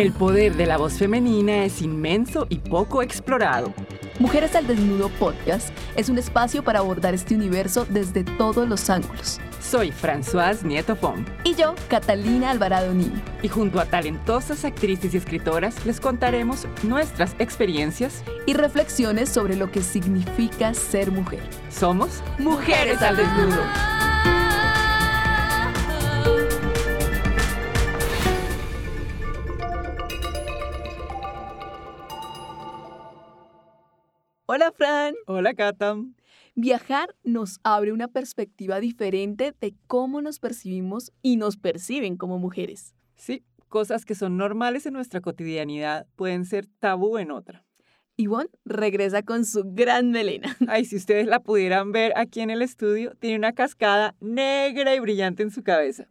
El poder de la voz femenina es inmenso y poco explorado. Mujeres al Desnudo Podcast es un espacio para abordar este universo desde todos los ángulos. Soy Françoise Nieto Pom. Y yo, Catalina Alvarado Niño. Y junto a talentosas actrices y escritoras les contaremos nuestras experiencias y reflexiones sobre lo que significa ser mujer. Somos Mujeres al Desnudo. Hola Fran. Hola Katam. Viajar nos abre una perspectiva diferente de cómo nos percibimos y nos perciben como mujeres. Sí, cosas que son normales en nuestra cotidianidad pueden ser tabú en otra. Yvonne regresa con su gran melena. Ay, si ustedes la pudieran ver aquí en el estudio, tiene una cascada negra y brillante en su cabeza.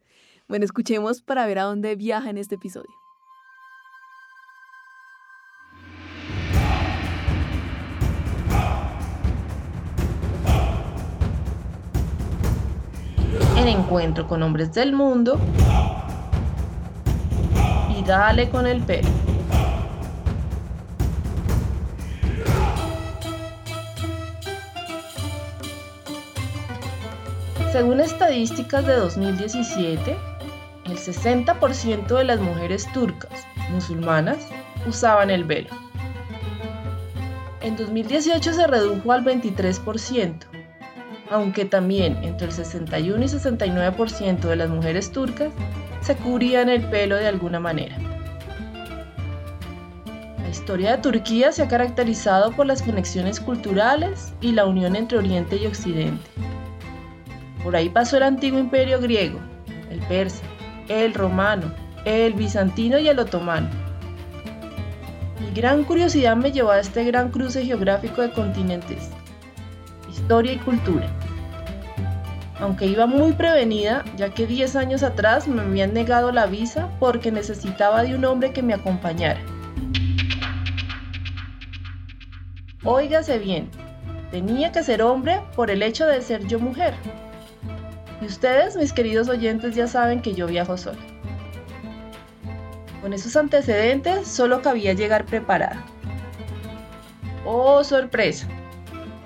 Bueno, escuchemos para ver a dónde viaja en este episodio. En encuentro con hombres del mundo y dale con el pelo. Según estadísticas de 2017, el 60% de las mujeres turcas musulmanas usaban el velo. En 2018 se redujo al 23%, aunque también entre el 61 y 69% de las mujeres turcas se cubrían el pelo de alguna manera. La historia de Turquía se ha caracterizado por las conexiones culturales y la unión entre Oriente y Occidente. Por ahí pasó el antiguo imperio griego, el persa, el romano, el bizantino y el otomano. Mi gran curiosidad me llevó a este gran cruce geográfico de continentes, historia y cultura aunque iba muy prevenida, ya que 10 años atrás me habían negado la visa porque necesitaba de un hombre que me acompañara. Óigase bien, tenía que ser hombre por el hecho de ser yo mujer. Y ustedes, mis queridos oyentes, ya saben que yo viajo sola. Con esos antecedentes solo cabía llegar preparada. Oh, sorpresa.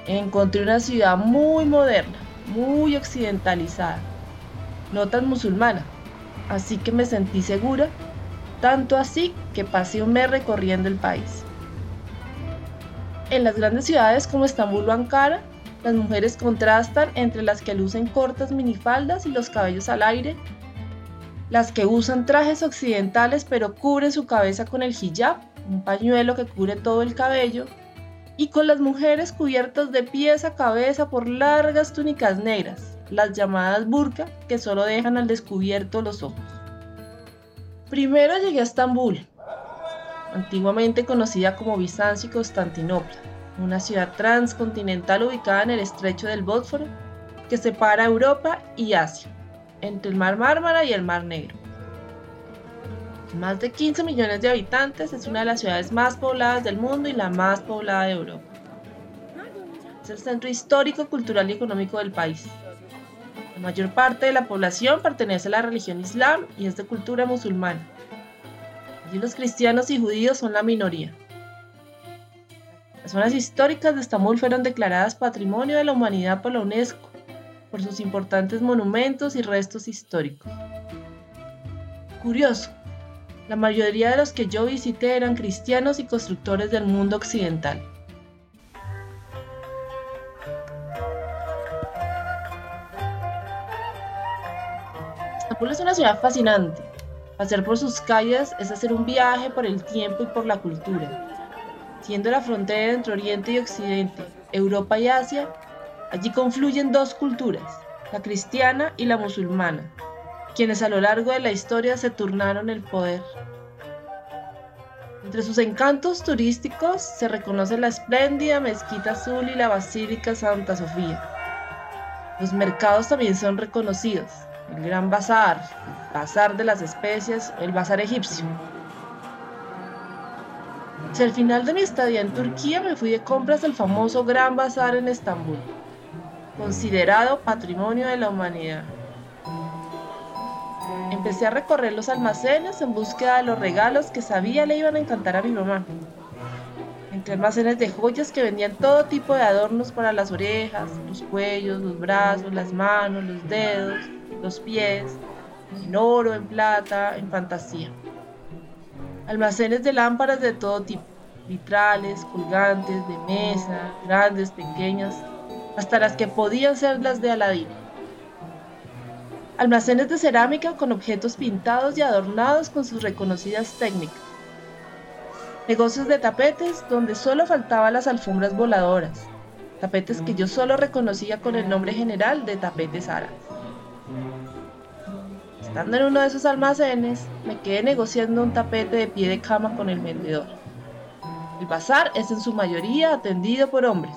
Encontré una ciudad muy moderna muy occidentalizada, no tan musulmana, así que me sentí segura, tanto así que pasé un mes recorriendo el país. En las grandes ciudades como Estambul o Ankara, las mujeres contrastan entre las que lucen cortas minifaldas y los cabellos al aire, las que usan trajes occidentales pero cubren su cabeza con el hijab, un pañuelo que cubre todo el cabello, y con las mujeres cubiertas de pies a cabeza por largas túnicas negras, las llamadas burka, que solo dejan al descubierto los ojos. Primero llegué a Estambul, antiguamente conocida como Bizancio y Constantinopla, una ciudad transcontinental ubicada en el estrecho del Bósforo que separa Europa y Asia, entre el Mar Mármara y el Mar Negro más de 15 millones de habitantes, es una de las ciudades más pobladas del mundo y la más poblada de Europa. Es el centro histórico, cultural y económico del país. La mayor parte de la población pertenece a la religión islam y es de cultura musulmana. Allí los cristianos y judíos son la minoría. Las zonas históricas de Estambul fueron declaradas Patrimonio de la Humanidad por la UNESCO por sus importantes monumentos y restos históricos. Curioso, la mayoría de los que yo visité eran cristianos y constructores del mundo occidental. Estambul es una ciudad fascinante. Pasear por sus calles es hacer un viaje por el tiempo y por la cultura. Siendo la frontera entre Oriente y Occidente, Europa y Asia, allí confluyen dos culturas, la cristiana y la musulmana, quienes a lo largo de la historia se turnaron el poder. Entre sus encantos turísticos se reconoce la espléndida Mezquita Azul y la Basílica Santa Sofía. Los mercados también son reconocidos, el Gran Bazar, el Bazar de las Especias el Bazar Egipcio. Hacia el final de mi estadía en Turquía me fui de compras al famoso Gran Bazar en Estambul, considerado Patrimonio de la Humanidad. Empecé a recorrer los almacenes en búsqueda de los regalos que sabía le iban a encantar a mi mamá. Entre almacenes de joyas que vendían todo tipo de adornos para las orejas, los cuellos, los brazos, las manos, los dedos, los pies, en oro, en plata, en fantasía. Almacenes de lámparas de todo tipo, vitrales, colgantes, de mesa, grandes, pequeñas, hasta las que podían ser las de Aladín. Almacenes de cerámica con objetos pintados y adornados con sus reconocidas técnicas. Negocios de tapetes donde solo faltaban las alfombras voladoras, tapetes que yo solo reconocía con el nombre general de tapetes árabes. Estando en uno de esos almacenes, me quedé negociando un tapete de pie de cama con el vendedor. El bazar es en su mayoría atendido por hombres.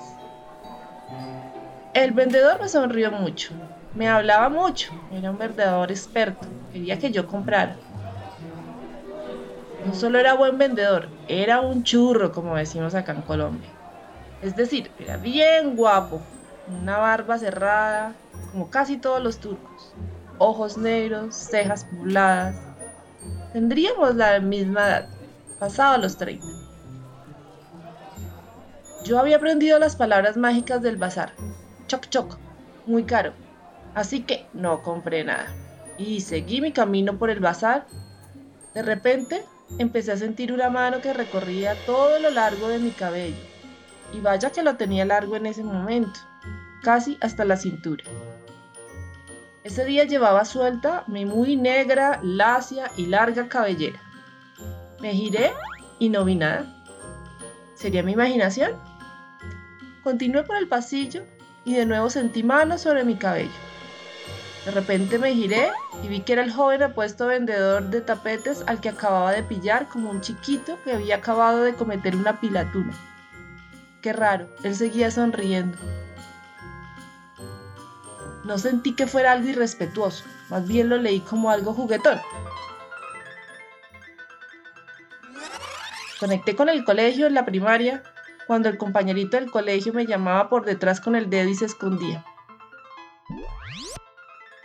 El vendedor me sonrió mucho, me hablaba mucho, era un verdadero experto, quería que yo comprara. No solo era buen vendedor, era un churro, como decimos acá en Colombia. Es decir, era bien guapo, una barba cerrada, como casi todos los turcos ojos negros, cejas pobladas. Tendríamos la misma edad, pasado los 30. Yo había aprendido las palabras mágicas del bazar. Choc choc, muy caro. Así que no compré nada. Y seguí mi camino por el bazar. De repente empecé a sentir una mano que recorría todo lo largo de mi cabello. Y vaya que lo tenía largo en ese momento, casi hasta la cintura. Ese día llevaba suelta mi muy negra, lacia y larga cabellera. Me giré y no vi nada. ¿Sería mi imaginación? Continué por el pasillo y de nuevo sentí manos sobre mi cabello. De repente me giré y vi que era el joven apuesto vendedor de tapetes al que acababa de pillar como un chiquito que había acabado de cometer una pilatuna. Qué raro, él seguía sonriendo. No sentí que fuera algo irrespetuoso, más bien lo leí como algo juguetón. Conecté con el colegio en la primaria cuando el compañerito del colegio me llamaba por detrás con el dedo y se escondía.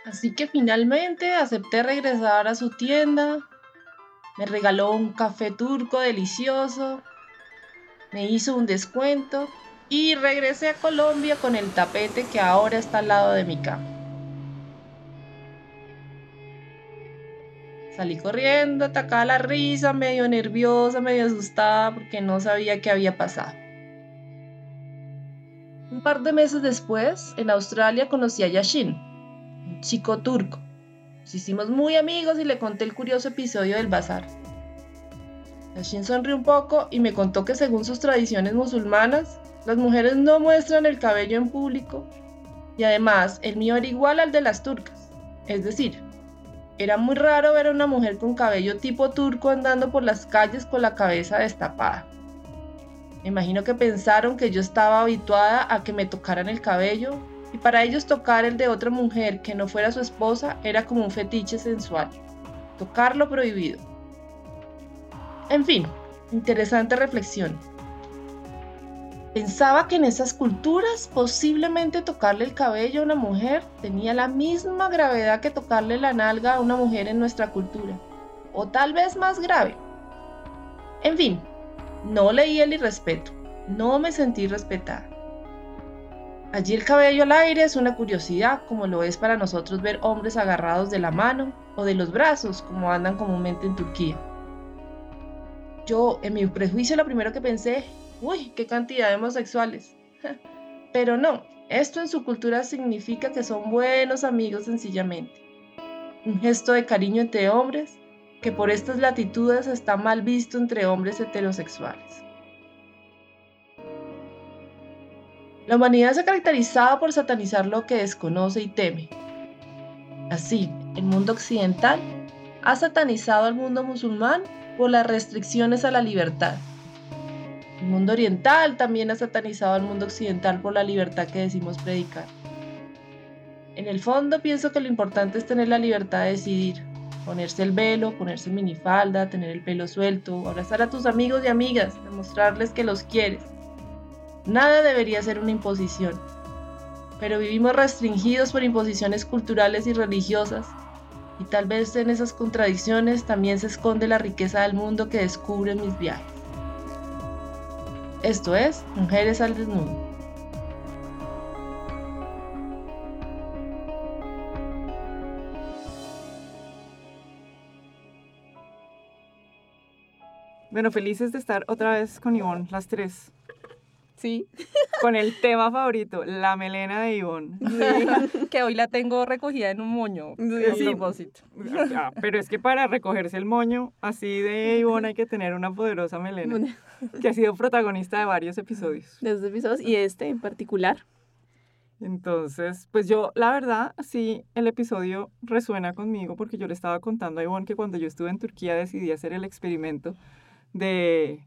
Así que finalmente acepté regresar a su tienda. Me regaló un café turco delicioso. Me hizo un descuento y regresé a Colombia con el tapete que ahora está al lado de mi cama. Salí corriendo, atacada la risa, medio nerviosa, medio asustada porque no sabía qué había pasado. Un par de meses después, en Australia conocí a Yashin, chico turco. Nos hicimos muy amigos y le conté el curioso episodio del bazar. Yashin sonrió un poco y me contó que según sus tradiciones musulmanas, las mujeres no muestran el cabello en público y además el mío era igual al de las turcas. Es decir, era muy raro ver a una mujer con cabello tipo turco andando por las calles con la cabeza destapada. Me imagino que pensaron que yo estaba habituada a que me tocaran el cabello y para ellos tocar el de otra mujer que no fuera su esposa era como un fetiche sensual. Tocarlo prohibido. En fin, interesante reflexión. Pensaba que en esas culturas posiblemente tocarle el cabello a una mujer tenía la misma gravedad que tocarle la nalga a una mujer en nuestra cultura, o tal vez más grave. En fin, no leí el irrespeto, no me sentí respetada. Allí el cabello al aire es una curiosidad, como lo es para nosotros ver hombres agarrados de la mano o de los brazos, como andan comúnmente en Turquía. Yo, en mi prejuicio, lo primero que pensé uy, qué cantidad de homosexuales. Pero no, esto en su cultura significa que son buenos amigos sencillamente. Un gesto de cariño entre hombres que por estas latitudes está mal visto entre hombres heterosexuales. La humanidad se ha caracterizado por satanizar lo que desconoce y teme. Así, el mundo occidental ha satanizado al mundo musulmán por las restricciones a la libertad el mundo oriental también ha satanizado al mundo occidental por la libertad que decimos predicar. En el fondo pienso que lo importante es tener la libertad de decidir, ponerse el velo, ponerse minifalda, tener el pelo suelto, abrazar a tus amigos y amigas, demostrarles que los quieres. Nada debería ser una imposición, pero vivimos restringidos por imposiciones culturales y religiosas Y tal vez en esas contradicciones también se esconde la riqueza del mundo que descubro en mis viajes. Esto es Mujeres al Desnudo. Bueno, felices de estar otra vez con Ivonne, las tres. Sí. Con el tema favorito, la melena de Ivonne. Sí, que hoy la tengo recogida en un moño. Sí. propósito. Ah, pero es que para recogerse el moño así de Ivonne hay que tener una poderosa melena, que ha sido protagonista de varios episodios. De esos episodios y este en particular. Entonces, pues yo, la verdad, sí, el episodio resuena conmigo porque yo le estaba contando a Ivonne que cuando yo estuve en Turquía decidí hacer el experimento de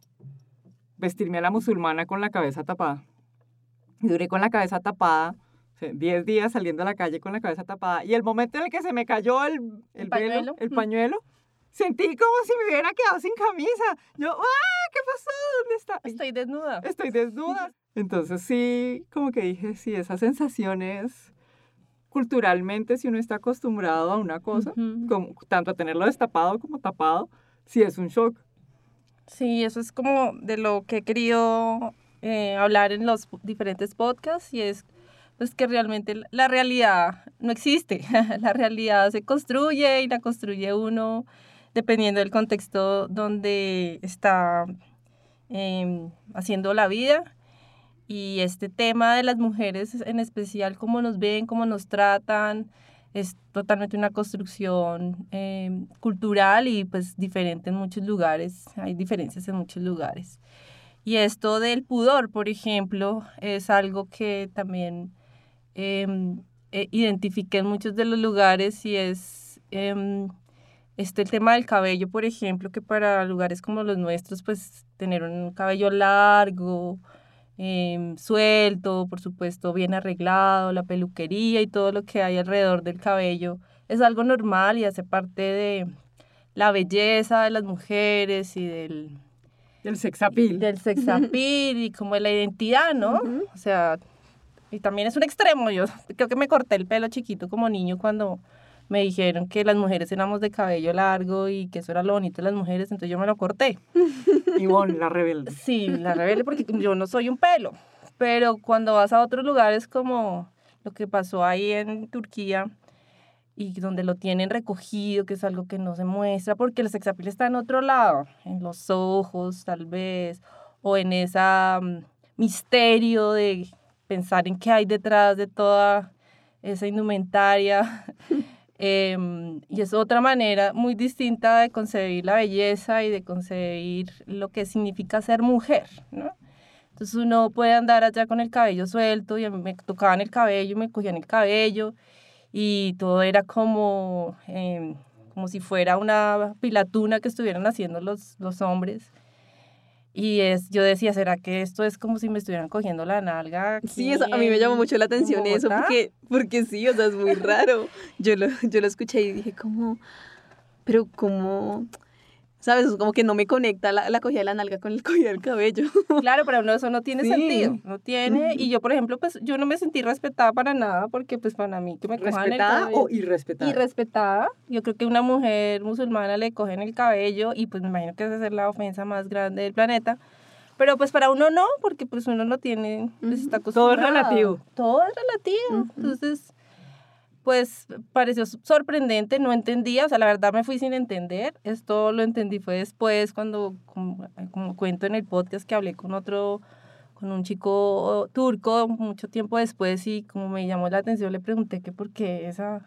vestirme a la musulmana con la cabeza tapada. Y duré con la cabeza tapada o sea, 10 días saliendo a la calle con la cabeza tapada. Y el momento en el que se me cayó el, el, ¿El velo, pañuelo? el Mm. pañuelo, sentí como si me hubiera quedado sin camisa. Yo, ¡ah! ¿Qué pasó? ¿Dónde está? Estoy desnuda. estoy desnuda. Entonces sí, como que dije, sí, esas sensaciones culturalmente, si uno está acostumbrado a una cosa, Ujú. como, tanto a tenerlo destapado como tapado, sí es un shock. Sí, eso es como de lo que he querido eh, hablar en los diferentes podcasts y es pues que realmente la- realidad no existe. la realidad se construye y la construye uno dependiendo del contexto donde está em, haciendo la vida. Y este tema de las mujeres en especial, cómo nos ven, cómo nos tratan, es totalmente una construcción eh, cultural y pues diferente en muchos lugares, hay diferencias en muchos lugares. Y esto del pudor, por ejemplo, es algo que también em, eh, identifiqué en muchos de los lugares y es em, este el tema del cabello, por ejemplo, que para lugares como los nuestros, pues tener un cabello largo, em, suelto, por supuesto, bien arreglado, la peluquería y todo lo que hay alrededor del cabello es algo normal y hace parte de la belleza de las mujeres y del, El sex appeal. del sex appeal y como de la identidad, ¿no? O sea, y también es un extremo. Yo creo que me corté el pelo chiquito como niño cuando me dijeron que las mujeres éramos de cabello largo y que eso era lo bonito de las mujeres, entonces yo me lo corté. Ivonne, la rebelde. Sí, la rebelde porque yo no soy un pelo. Pero cuando vas a otros lugares como lo que pasó ahí en Turquía y donde lo tienen recogido, que es algo que no se muestra, porque el sex appeal está en otro lado, en los ojos tal vez, o en esa mm, misterio de pensar en qué hay detrás de toda esa indumentaria. Em, y es otra manera muy distinta de concebir la belleza y de concebir lo que significa ser mujer, ¿no? Entonces uno puede andar allá con el cabello suelto y a mí me tocaban el cabello, me cogían el cabello y todo era como, em, como si fuera una pilatuna que estuvieran haciendo los, los hombres. Y es, yo decía, ¿será que esto es como si me estuvieran cogiendo la nalga? Sí, eso, a mí me llamó mucho la en atención eso, porque, porque sí, o sea, es muy raro. Yo lo, yo lo escuché y dije, como, pero como, ¿sabes? Es como que no me conecta la, la cogida de la nalga con el cogida del cabello. Claro, pero no, eso no tiene Sí. sentido, no tiene, y yo, por ejemplo, pues yo no me sentí respetada para nada, porque pues para mí que me cojan el ¿Respetada cabello- o irrespetada? y respetada. Yo creo que una mujer musulmana le cogen el cabello y pues me imagino que esa es la ofensa más grande del planeta. Pero pues para uno no, porque pues uno lo tiene, pues, está Todo es relativo. Todo es relativo. Entonces, pues pareció sorprendente, no entendía, o sea, la verdad me fui sin entender. Esto lo entendí fue después cuando, como, como cuento en el podcast que hablé con otro, con un chico turco mucho tiempo después y como me llamó la atención le pregunté que por qué esa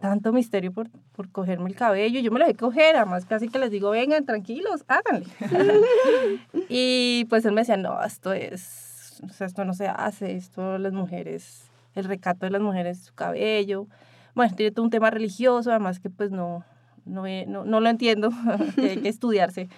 tanto misterio por, por cogerme el cabello. Yo me lo dejé coger, además casi que les digo, vengan, tranquilos, háganle. y pues él me decía, no, esto es, o sea, esto no se hace, esto las mujeres, el recato de las mujeres, su cabello. Bueno, tiene todo un tema religioso, además que pues no, no, no, no lo entiendo, que hay que estudiarse.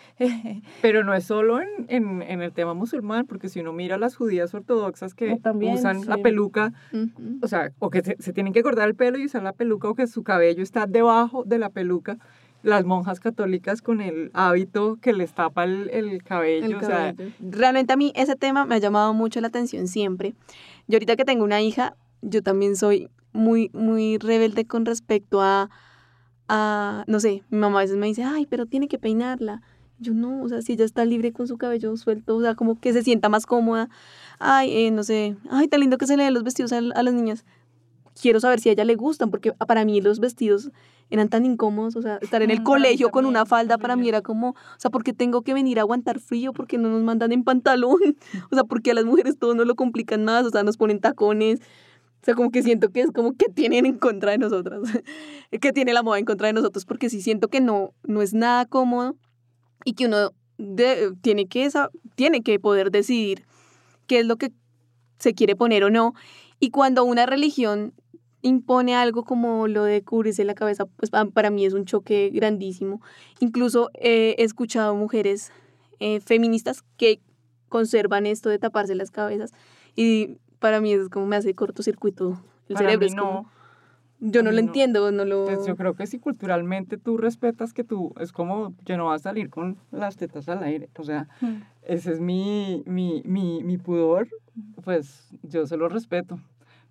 Pero no es solo en, en, en el tema musulmán, porque si uno mira a las judías ortodoxas que también, usan la sí. peluca, Ujú. o sea, o que se, se tienen que cortar el pelo y usar la peluca, o que su cabello está debajo de la peluca. Las monjas católicas con el hábito que les tapa el, el cabello, El o sea, cabello. Realmente a mí ese tema me ha llamado mucho la atención siempre. Yo ahorita que tengo una hija, yo también soy muy, muy rebelde con respecto a, a, no sé, mi mamá a veces me dice, ay, pero tiene que peinarla. Yo no, o sea, si ella está libre con su cabello suelto, o sea, como que se sienta más cómoda. Ay, eh, no sé, ay, tan lindo que se le den los vestidos a, a las niñas. Quiero saber si a ella le gustan, porque para mí los vestidos eran tan incómodos, o sea, estar en el Mm, colegio con también, una falda para mí era como, o sea, porque tengo que venir a aguantar frío, porque no nos mandan en pantalón, o sea, porque a las mujeres todo nos lo complican más, o sea, nos ponen tacones, o sea, como que siento que es como que tienen en contra de nosotras, que tiene la moda en contra de nosotros, porque sí siento que no, no es nada cómodo y que uno de- tiene, que, sa- tiene que poder decidir qué es lo que se quiere poner o no. Y cuando una religión impone algo como lo de cubrirse la cabeza, pues pa- para mí es un choque grandísimo. Incluso eh, he escuchado mujeres eh, feministas que conservan esto de taparse las cabezas y para mí es como me hace cortocircuito el Para cerebro. mí es como- no. yo no lo no. entiendo, no lo... Pues yo creo que si culturalmente tú respetas que tú, es como, yo no voy a salir con las tetas al aire, o sea, Mm. ese es mi, mi, mi, mi pudor, pues yo se lo respeto.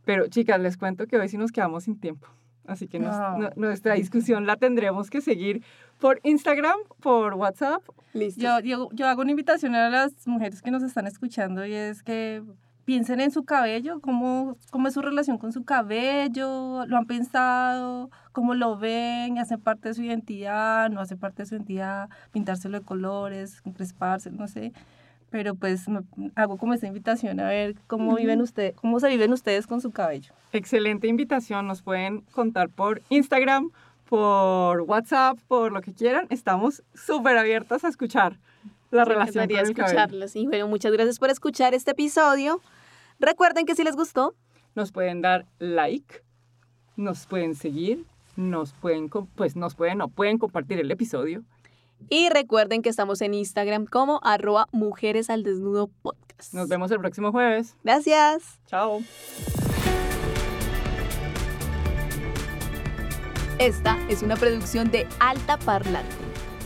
Pero chicas, les cuento que hoy sí nos quedamos sin tiempo. Así que nos- No. no- nuestra discusión la tendremos que seguir por Instagram, por WhatsApp. Listo. Yo, yo, yo hago una invitación a las mujeres que nos están escuchando y es que piensen en su cabello, cómo, cómo es su relación con su cabello, lo han pensado, cómo lo ven, hace parte de su identidad, no hace parte de su identidad, pintárselo de colores, cresparse, no sé. Pero pues me- hago como esta invitación a ver cómo viven ustedes, cómo se viven ustedes con su cabello. Excelente invitación, nos pueden contar por Instagram, por WhatsApp, por lo que quieran. Estamos súper abiertas a escuchar la Me relación con el cabello. escucharlas. Y bueno, muchas gracias por escuchar este episodio. Recuerden que si les gustó, Nos pueden dar like, nos pueden seguir, nos pueden, pues nos pueden, no pueden compartir el episodio. Y recuerden que estamos en Instagram como arroba mujeres al desnudo podcast. Nos vemos el próximo jueves. Gracias. Chao. Esta es una producción de Alta Parlante.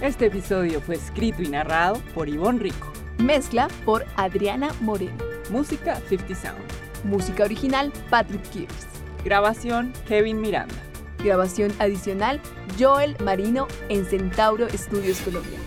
Este episodio fue escrito y narrado por Ivonne Rico. Mezcla por Adriana Moreno. Música 50 Sound. Música original Patrick Kears. Grabación Kevin Miranda. Grabación adicional Joel Marino en Centauro Estudios Colombia.